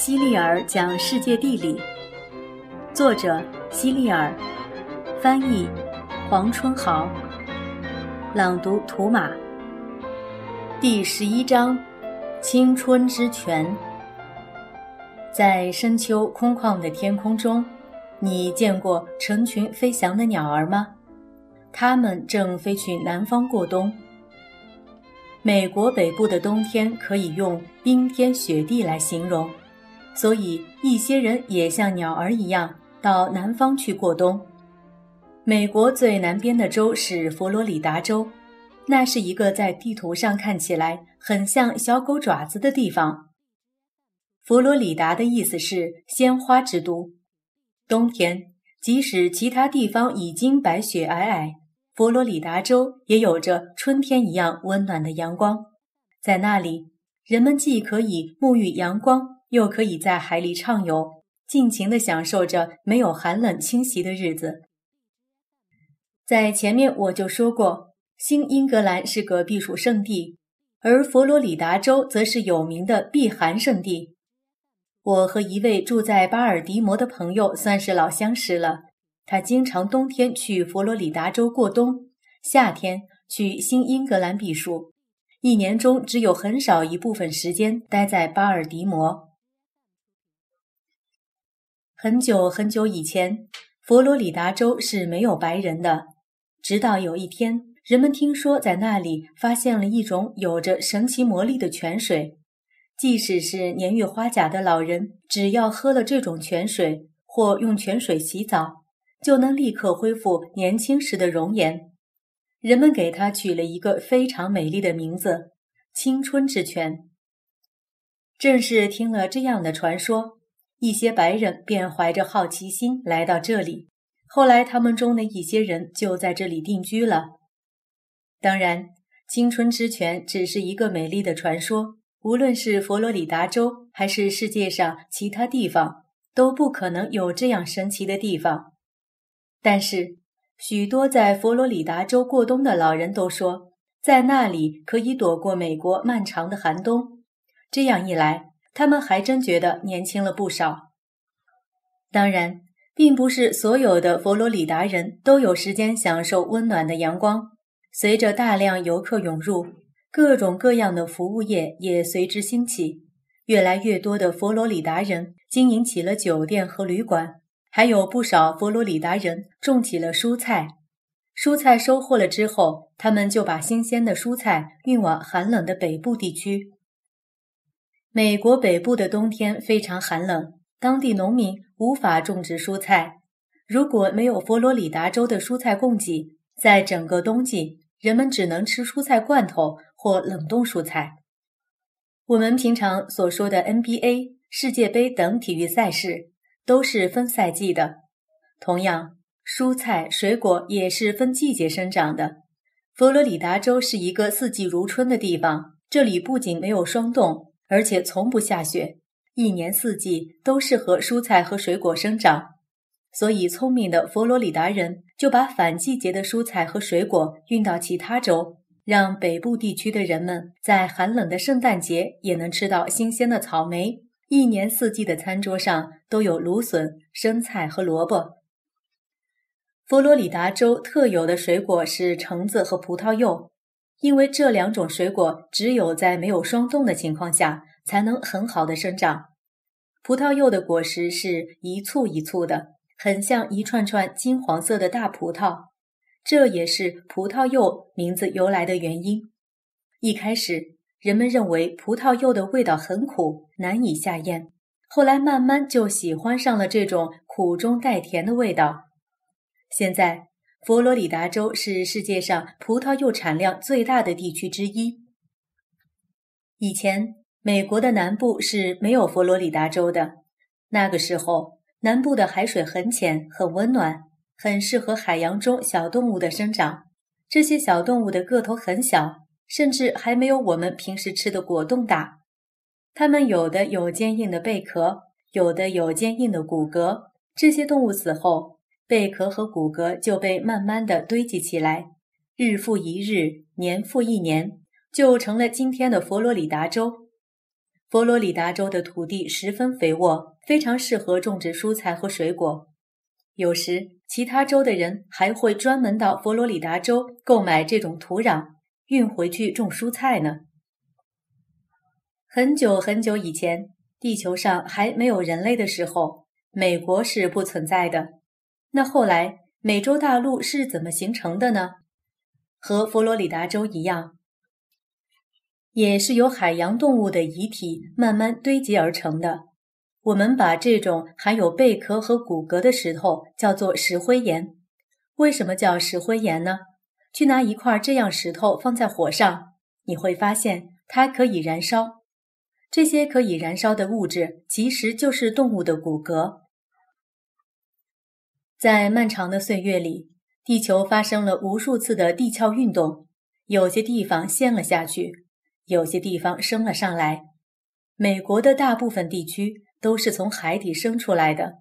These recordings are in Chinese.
希利尔讲世界地理，作者希利尔，翻译黄春豪，朗读图马。第十一章：青春之泉。在深秋空旷的天空中，你见过成群飞翔的鸟儿吗？它们正飞去南方过冬。美国北部的冬天可以用冰天雪地来形容。所以，一些人也像鸟儿一样到南方去过冬。美国最南边的州是佛罗里达州，那是一个在地图上看起来很像小狗爪子的地方。佛罗里达的意思是鲜花之都。冬天，即使其他地方已经白雪皑皑，佛罗里达州也有着春天一样温暖的阳光。在那里，人们既可以沐浴阳光。又可以在海里畅游，尽情地享受着没有寒冷侵袭的日子。在前面我就说过，新英格兰是个避暑胜地，而佛罗里达州则是有名的避寒胜地。我和一位住在巴尔的摩的朋友算是老相识了，他经常冬天去佛罗里达州过冬，夏天去新英格兰避暑，一年中只有很少一部分时间待在巴尔的摩。很久很久以前，佛罗里达州是没有白人的。直到有一天，人们听说在那里发现了一种有着神奇魔力的泉水，即使是年逾花甲的老人，只要喝了这种泉水或用泉水洗澡，就能立刻恢复年轻时的容颜。人们给它取了一个非常美丽的名字——青春之泉。正是听了这样的传说。一些白人便怀着好奇心来到这里，后来他们中的一些人就在这里定居了。当然，青春之泉只是一个美丽的传说，无论是佛罗里达州还是世界上其他地方，都不可能有这样神奇的地方。但是，许多在佛罗里达州过冬的老人都说，在那里可以躲过美国漫长的寒冬。这样一来，他们还真觉得年轻了不少。当然，并不是所有的佛罗里达人都有时间享受温暖的阳光。随着大量游客涌入，各种各样的服务业也随之兴起。越来越多的佛罗里达人经营起了酒店和旅馆，还有不少佛罗里达人种起了蔬菜。蔬菜收获了之后，他们就把新鲜的蔬菜运往寒冷的北部地区。美国北部的冬天非常寒冷，当地农民无法种植蔬菜。如果没有佛罗里达州的蔬菜供给，在整个冬季，人们只能吃蔬菜罐头或冷冻蔬菜。我们平常所说的 NBA、世界杯等体育赛事都是分赛季的，同样，蔬菜水果也是分季节生长的。佛罗里达州是一个四季如春的地方，这里不仅没有霜冻。而且从不下雪，一年四季都适合蔬菜和水果生长，所以聪明的佛罗里达人就把反季节的蔬菜和水果运到其他州，让北部地区的人们在寒冷的圣诞节也能吃到新鲜的草莓，一年四季的餐桌上都有芦笋、生菜和萝卜。佛罗里达州特有的水果是橙子和葡萄柚。因为这两种水果只有在没有霜冻的情况下才能很好的生长。葡萄柚的果实是一簇一簇的，很像一串串金黄色的大葡萄，这也是葡萄柚名字由来的原因。一开始，人们认为葡萄柚的味道很苦，难以下咽，后来慢慢就喜欢上了这种苦中带甜的味道。现在。佛罗里达州是世界上葡萄柚产量最大的地区之一。以前，美国的南部是没有佛罗里达州的。那个时候，南部的海水很浅，很温暖，很适合海洋中小动物的生长。这些小动物的个头很小，甚至还没有我们平时吃的果冻大。它们有的有坚硬的贝壳，有的有坚硬的骨骼。这些动物死后。贝壳和骨骼就被慢慢的堆积起来，日复一日，年复一年，就成了今天的佛罗里达州。佛罗里达州的土地十分肥沃，非常适合种植蔬菜和水果。有时，其他州的人还会专门到佛罗里达州购买这种土壤，运回去种蔬菜呢。很久很久以前，地球上还没有人类的时候，美国是不存在的。那后来，美洲大陆是怎么形成的呢？和佛罗里达州一样。也是由海洋动物的遗体慢慢堆积而成的。我们把这种含有贝壳和骨骼的石头叫做石灰岩。为什么叫石灰岩呢？去拿一块这样石头放在火上，你会发现它可以燃烧。这些可以燃烧的物质其实就是动物的骨骼。在漫长的岁月里，地球发生了无数次的地壳运动，有些地方陷了下去。有些地方升了上来，美国的大部分地区都是从海底升出来的。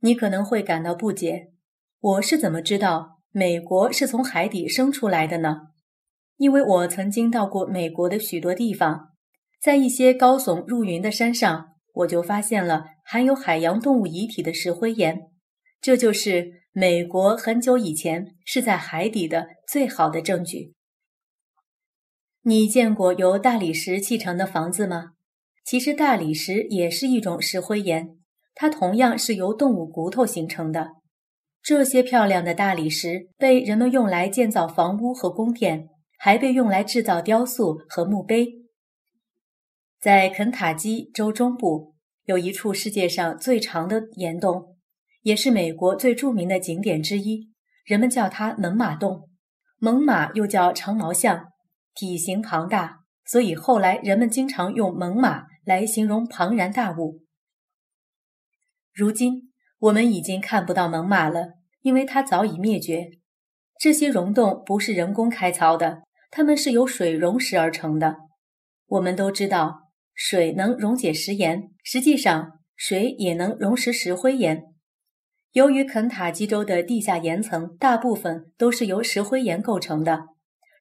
你可能会感到不解，我是怎么知道美国是从海底升出来的呢？因为我曾经到过美国的许多地方，在一些高耸入云的山上，我就发现了含有海洋动物遗体的石灰岩。这就是美国很久以前是在海底的最好的证据。你见过由大理石砌成的房子吗？其实大理石也是一种石灰岩，它同样是由动物骨头形成的。这些漂亮的大理石被人们用来建造房屋和宫殿，还被用来制造雕塑和墓碑。在肯塔基州中部有一处世界上最长的岩洞，也是美国最著名的景点之一，人们叫它猛犸洞。猛犸又叫长毛象。体型庞大，所以后来人们经常用猛犸来形容庞然大物。如今我们已经看不到猛犸了，因为它早已灭绝。这些溶洞不是人工开凿的，它们是由水溶石而成的。我们都知道，水能溶解石岩，实际上水也能溶蚀石灰岩。由于肯塔基州的地下岩层大部分都是由石灰岩构成的，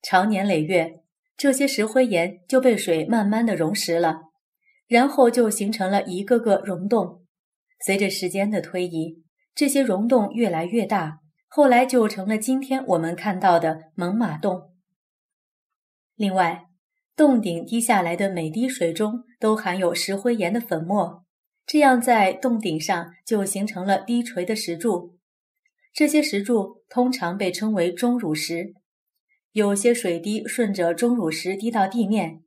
长年累月。这些石灰岩就被水慢慢的溶蚀了，然后就形成了一个个溶洞。随着时间的推移，这些溶洞越来越大，后来就成了今天我们看到的猛犸洞。另外，洞顶滴下来的每滴水中都含有石灰岩的粉末，这样在洞顶上就形成了低垂的石柱。这些石柱通常被称为钟乳石。有些水滴顺着钟乳石滴到地面，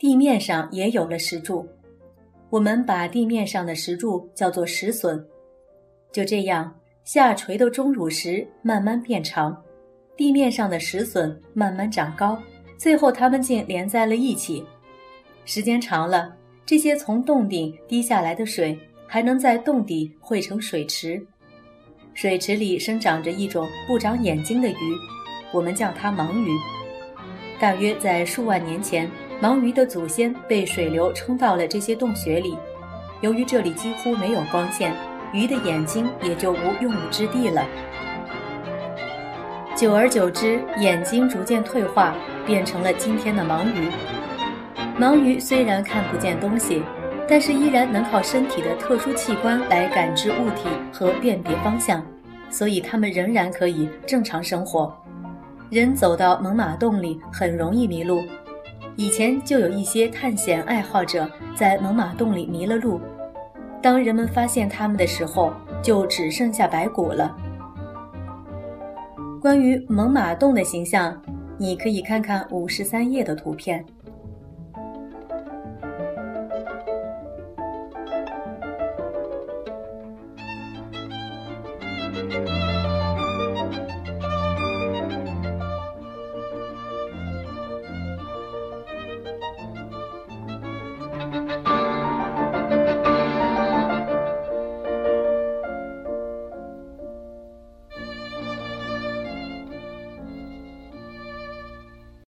地面上也有了石柱。我们把地面上的石柱叫做石笋。就这样，下垂的钟乳石慢慢变长，地面上的石笋慢慢长高，最后它们竟连在了一起。时间长了，这些从洞顶滴下来的水还能在洞底汇成水池，水池里生长着一种不长眼睛的鱼。我们叫它盲鱼。大约在数万年前，盲鱼的祖先被水流冲到了这些洞穴里。由于这里几乎没有光线，鱼的眼睛也就无用武之地了。久而久之，眼睛逐渐退化，变成了今天的盲鱼。盲鱼虽然看不见东西，但是依然能靠身体的特殊器官来感知物体和辨别方向，所以它们仍然可以正常生活。人走到猛犸洞里很容易迷路，以前就有一些探险爱好者在猛犸洞里迷了路。当人们发现他们的时候，就只剩下白骨了。关于猛犸洞的形象，你可以看看五十三页的图片。